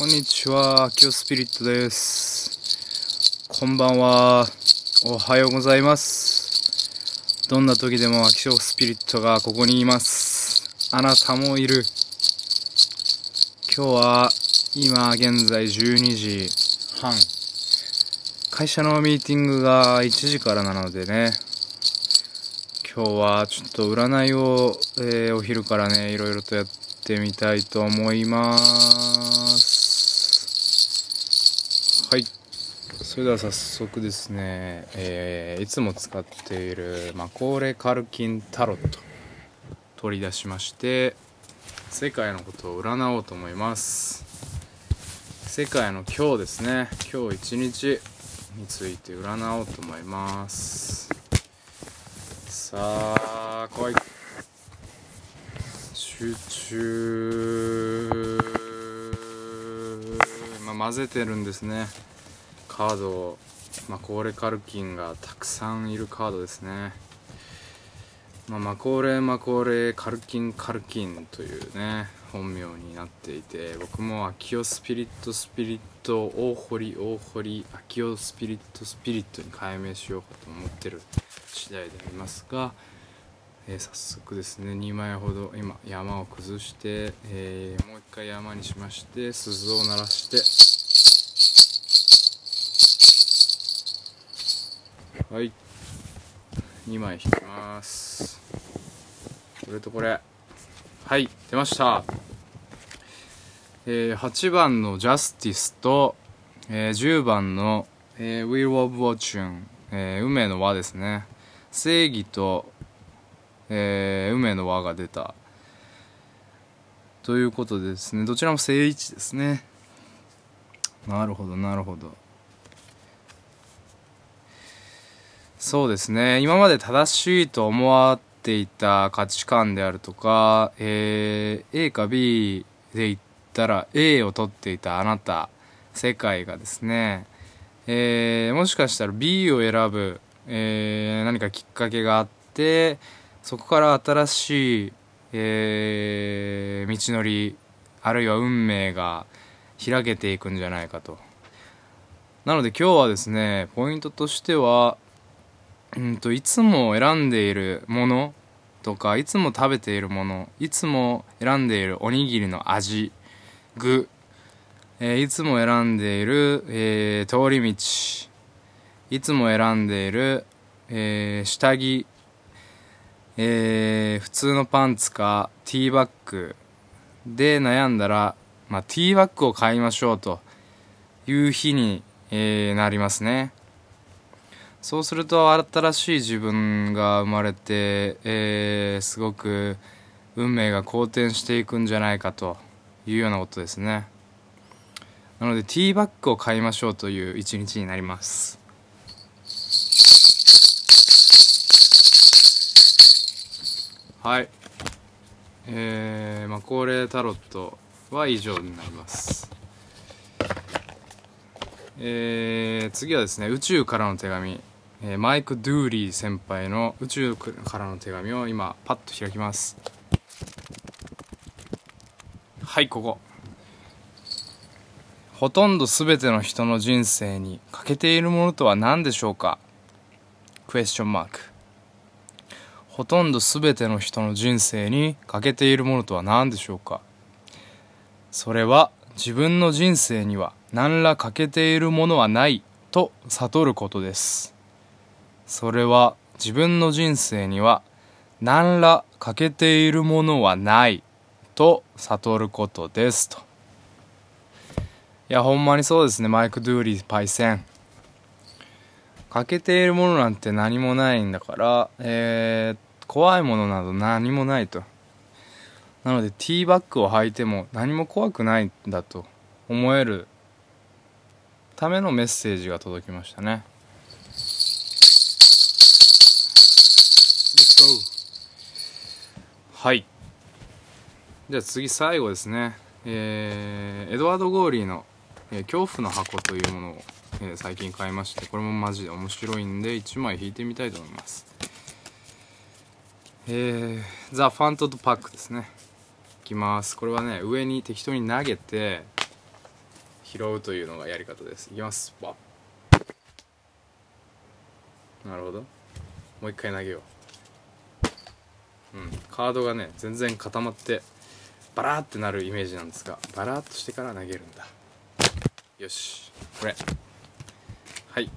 こんにちは、キオスピリットです。こんばんは。おはようございます。どんな時でもアキオスピリットがここにいます。あなたもいる。今日は今現在12時半。会社のミーティングが1時からなのでね。今日はちょっと占いを、えーお昼からね、いろいろとやってみたいと思います。それでは早速ですね、えーいつも使っているマコーレ・カルキンタロット取り出しまして、世界のことを占おうと思います。世界の今日ですね、今日一日について占おうと思います。さあ、来い。集中まあ、混ぜてるんですねカードをマコーレ・カルキンがたくさんいるカードですね、まあ、マコーレ・マコーレ・カルキン・カルキンというね本名になっていて僕もアキオスピリットスピリット大堀大堀アキオスピリットスピリットに改名しようかと思ってる次第でありますがえー早速ですね2枚ほど今山を崩して、えーもう一回山にしまして鈴を鳴らしてはい。2枚引きます。これとこれ。はい出ました、えー8番のジャスティスと、えー10番の、えー、Wheel of Fortune、えー運命の輪ですね。正義とえー運命の輪が出た。ということでですね。どちらも正位置ですね。なるほどなるほど。そうですね。今まで正しいと思わっていた価値観であるとか、えー A か B で言ったら A を取っていたあなた世界がですね、えーもしかしたら B を選ぶ、えー何かきっかけがあってそこから新しい、えー道のりあるいは運命が開けていくんじゃないかと。なので今日はですねポイントとしてはうんといつも選んでいるものとかいつも食べているものいつも選んでいるおにぎりの味具、えーいつも選んでいる、えー通り道いつも選んでいる、えー下着えー普通のパンツかティーバッグで悩んだら、まあ、ティーバッグを買いましょうという日に、えーなりますね。そうすると新しい自分が生まれて、えーすごく運命が好転していくんじゃないかというようなことですね。なのでティーバッグを買いましょうという一日になります。はい。えー、まあ恒例タロットは以上になります。えー、次はですね宇宙からの手紙、えーマイク・ドゥーリー先輩の宇宙からの手紙を今パッと開きます。はいここ。ほとんど全ての人の人生に欠けているものとは何でしょうか？クエスチョンマークほとんど全ての人の人生に欠けているものとは何でしょうか？それは自分の人生には何ら欠けているものはないと悟ることです。それは自分の人生には何ら欠けているものはないと悟ることですと。いやほんまにそうですね。マイク・ドゥーリーパイセン。欠けているものなんて何もないんだから、えー怖いものなど何もないと。なのでティーバッグを履いても何も怖くないんだと思えるためのメッセージが届きましたね。はい。じゃあ次最後ですね。えーエドワード・ゴーリーの、えー恐怖の箱」というものを、えー最近買いましてこれもマジで面白いんで1枚引いてみたいと思います。えー、ザ・ファントドパックですね。いきます。これはね上に適当に投げて拾うというのがやり方です。いきます。なるほど。もう一回投げよう。うん。カードがね全然固まってバラーってなるイメージなんですがバラーっとしてから投げるんだ。よし。これ。はい。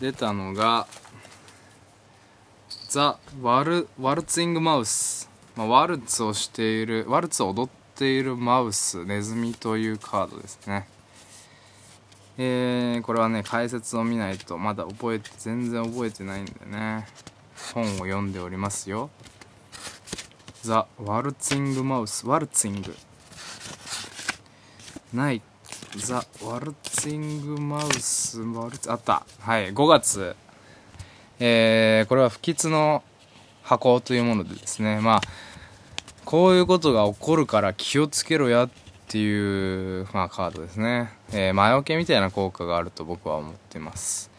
出たのがザ・ワルワルツィングマウス、まあ、ワルツをしているワルツを踊っているマウスネズミというカードですね。えー、これはね解説を見ないとまだ覚えて全然覚えてないんでね。本を読んでおりますよ。ザ・ワルツィングマウスワルツィングない。ザ・ワルツィングマウスワルツあった。はい。5月。えー、これは不吉の箱というものでですね。まあこういうことが起こるから気をつけろやっていう、まあ、カードですね、えー、魔除けみたいな効果があると僕は思ってます。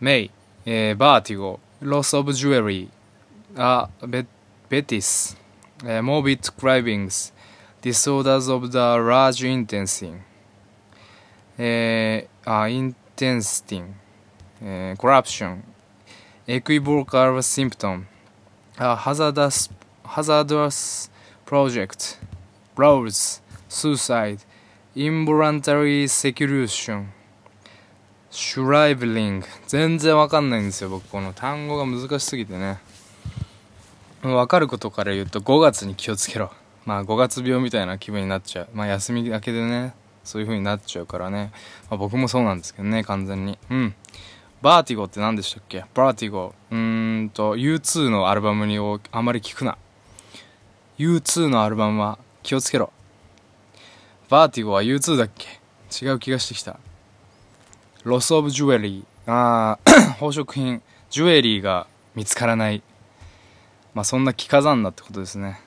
メイ、えー、バーティゴ。ロス・オブ・ジュエリーあベベティス、えー、モービット・クライビングス disorders of the large intestine えー、あ、intestine えー、corruption equivocal symptom a hazardous hazardous project roles suicide involuntary seclusion shriveling 全然わかんないんですよ僕。この単語が難しすぎてね。わかることから言うと5月に気をつけろ。まあ5月病みたいな気分になっちゃう。まあ休みだけでねそういう風になっちゃうからね、まあ、僕もそうなんですけどね完全に。うん。 Vertigo って何でしたっけ？ Vertigo うーんと U2 のアルバムにをあまり聞くな。U2 のアルバムは気をつけろ。 Vertigo は U2 だっけ？違う気がしてきた。 Loss of Jewelry。ああ 宝飾品ジュエリーが見つからない。まあそんな着飾んなってことですね。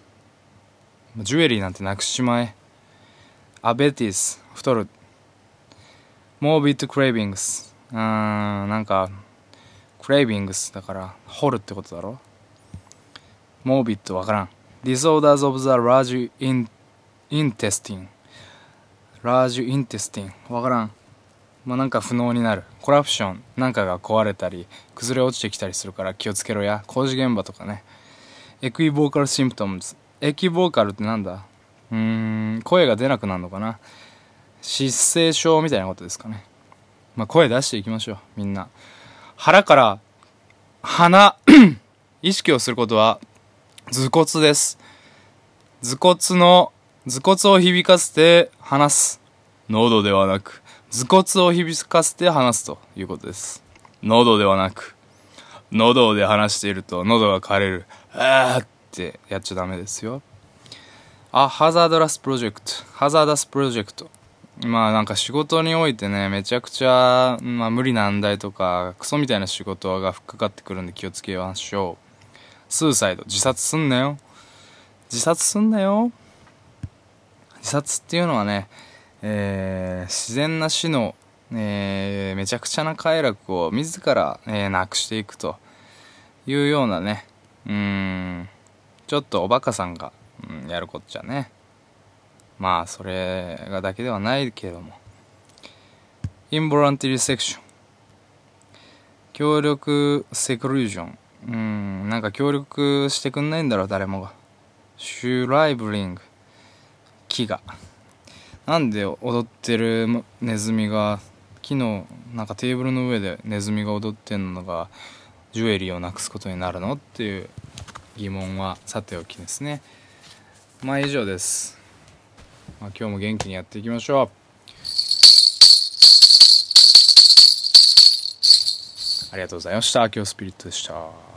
ジュエリーなんてなくしまえ。アベティス太る。モービット・クレイビングス。うーんなんかクレイビングスだから掘るってことだろ。モービットわからん。Disorders of the large in intestine large intestine わからん。まあなんか不能になる。コラプションなんかが壊れたり崩れ落ちてきたりするから気をつけろや。工事現場とかね。エクイボーカルシンプトムズ。エキボーカルってなんだ？うーん声が出なくなるのかな？失声症みたいなことですかね。まあ声出していきましょうみんな。腹から鼻 意識をすることは頭骨です。頭骨の頭骨を響かせて話す。喉ではなく頭骨を響かせて話すということです。喉ではなく喉で話していると喉が枯れる。あーってやっちゃダメですよ。あハザードラスプロジェクトハザーダスプロジェクトまあなんか仕事においてねめちゃくちゃ、まあ、無理難題とかクソみたいな仕事がふっかかってくるんで気をつけましょう。スーサイド自殺すんなよ。自殺すんなよ。自殺っていうのはね、えー、自然な死の、えー、めちゃくちゃな快楽を自ら、えー、なくしていくというようなねうんちょっとおバカさんが、うん、やるこっちゃね。まあそれがだけではないけども。インボランティリセクション。協力セクルージョン。うんなんか協力してくんないんだろう誰もが。シュライブリング。木がなんで踊ってるネズミが木のなんかテーブルの上でネズミが踊ってんのがジュエリーをなくすことになるのっていう疑問はさておきですねまあ以上です、まあ、今日も元気にやっていきましょうありがとうございました。今日スピリットでした。